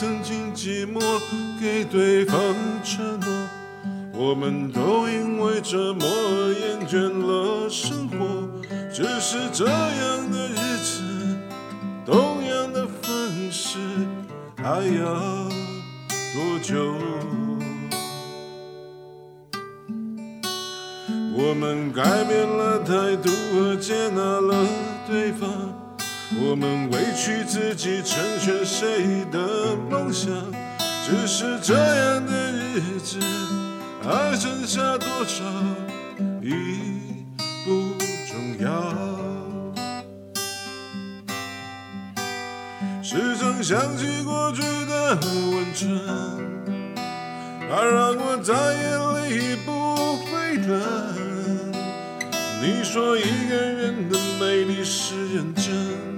曾经寂寞，给对方承诺。我们都因为这么厌倦了生活，只是这样的日子，同样的方式，还要多久？我们改变了态度和接纳了对方。我们委屈自己成全谁的梦想？只是这样的日子，还剩下多少已不重要。时常想起过去的温存，它让我再也离不开了。你说一个人的美丽是认真。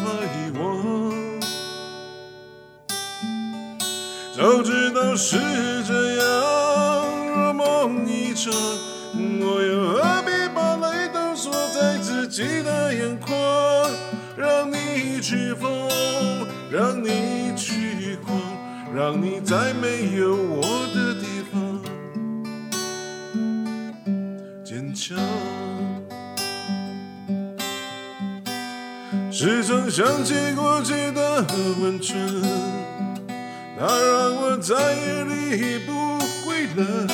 法早知道是这样，如梦一场，我又何必把泪都锁在自己的眼眶？让你去疯，让你去狂，让你在没有我的地方坚强。时常想起过去的温存。它让我再也离不开了。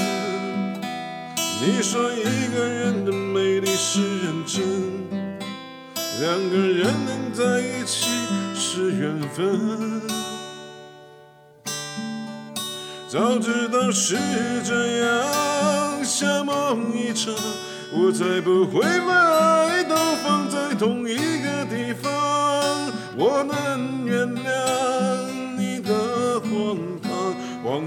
你说一个人的美丽是认真，两个人能在一起是缘分。早知道是这样，像梦一场，我才不会把爱都放在同一个地方。我能原谅。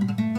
Thank you.